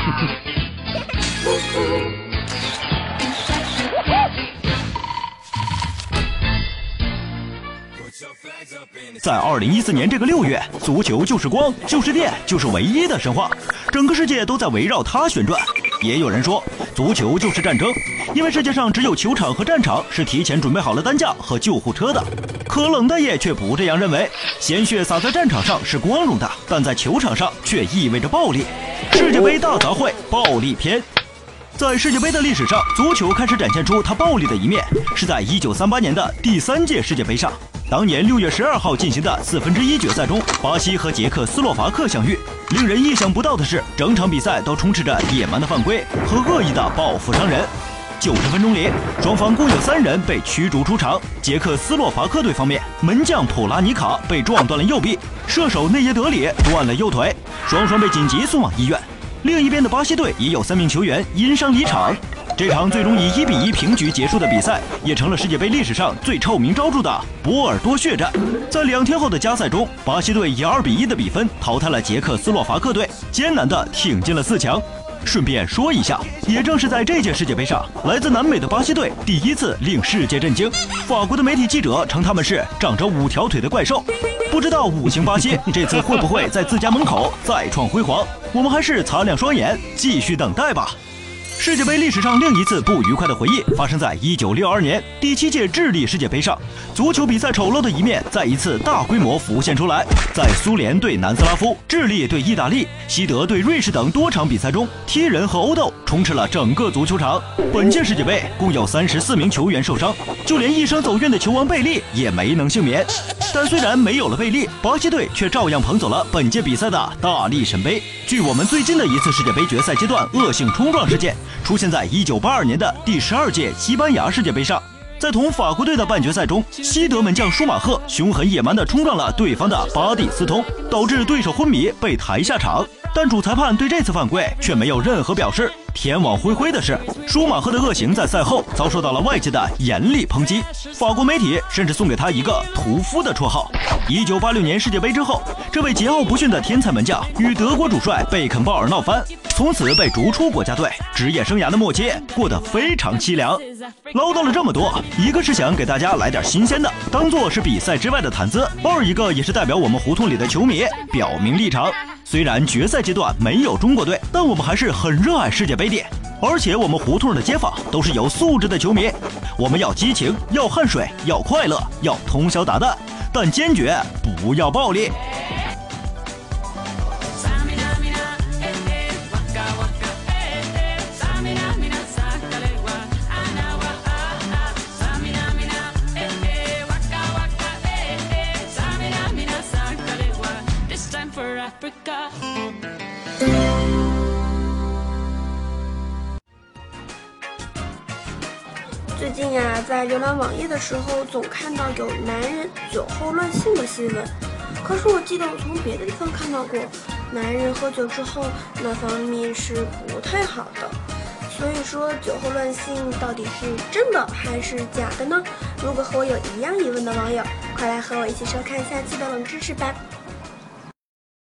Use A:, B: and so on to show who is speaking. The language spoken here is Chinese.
A: 在二零一四年这个六月足球就是光就是电就是唯一的神话。整个世界都在围绕它旋转。也有人说，足球就是战争，因为世界上只有球场和战场是提前准备好了担架和救护车的。可冷大爷却不这样认为，鲜血洒在战场上是光荣的，但在球场上却意味着暴力。世界杯大杂烩，暴力篇。在世界杯的历史上，足球开始展现出它暴力的一面，是在一九三八年的第三届世界杯上。当年六月十二号进行的四分之一决赛中，巴西和捷克斯洛伐克相遇。令人意想不到的是，整场比赛都充斥着野蛮的犯规和恶意的报复伤人。九十分钟里，双方共有三人被驱逐出场。捷克斯洛伐克队方面，门将普拉尼卡被撞断了右臂，射手内耶德里断了右腿，双双被紧急送往医院。另一边的巴西队也有三名球员因伤离场。这场最终以一比一平局结束的比赛，也成了世界杯历史上最臭名昭著的波尔多血战。在两天后的加赛中，巴西队以二比一的比分淘汰了捷克斯洛伐克队，艰难地挺进了四强。顺便说一下，也正是在这届世界杯上，来自南美的巴西队第一次令世界震惊。法国的媒体记者称他们是长着五条腿的怪兽。不知道五星巴西这次会不会在自家门口再创辉煌？我们还是擦亮双眼，继续等待吧。世界杯历史上另一次不愉快的回忆发生在一九六二年第七届智利世界杯上，足球比赛丑陋的一面再一次大规模浮现出来。在苏联对南斯拉夫、智利对意大利、西德对瑞士等多场比赛中，踢人和殴斗充斥了整个足球场。本届世界杯共有三十四名球员受伤，就连一生走运的球王贝利也没能幸免。但虽然没有了贝利，巴西队却照样捧走了本届比赛的大力神杯。据我们最近的一次世界杯决赛阶段恶性冲撞事件。出现在一九八二年的第十二届西班牙世界杯上，在同法国队的半决赛中，西德门将舒马赫凶狠野蛮地冲撞了对方的巴蒂斯通，导致对手昏迷被抬下场。但主裁判对这次犯规却没有任何表示。天网恢恢的是，舒马赫的恶行在赛后遭受到了外界的严厉抨击。法国媒体甚至送给他一个“屠夫”的绰号。一九八六年世界杯之后，这位桀骜不驯的天才门将与德国主帅贝肯鲍尔闹翻，从此被逐出国家队，职业生涯的末期过得非常凄凉。唠叨了这么多，一个是想给大家来点新鲜的，当做是比赛之外的谈资；二一个也是代表我们胡同里的球迷表明立场。虽然决赛阶段没有中国队，但我们还是很热爱世界杯的。而且我们胡同的街坊都是有素质的球迷，我们要激情，要汗水，要快乐，要通宵达旦，但坚决不要暴力。
B: 最近呀，在浏览网页的时候，总看到有男人酒后乱性的新闻。可是我记得我从别的地方看到过，男人喝酒之后那方面是不太好的。所以说，酒后乱性到底是真的还是假的呢？如果和我有一样疑问的网友，快来和我一起收看下期的冷知识吧。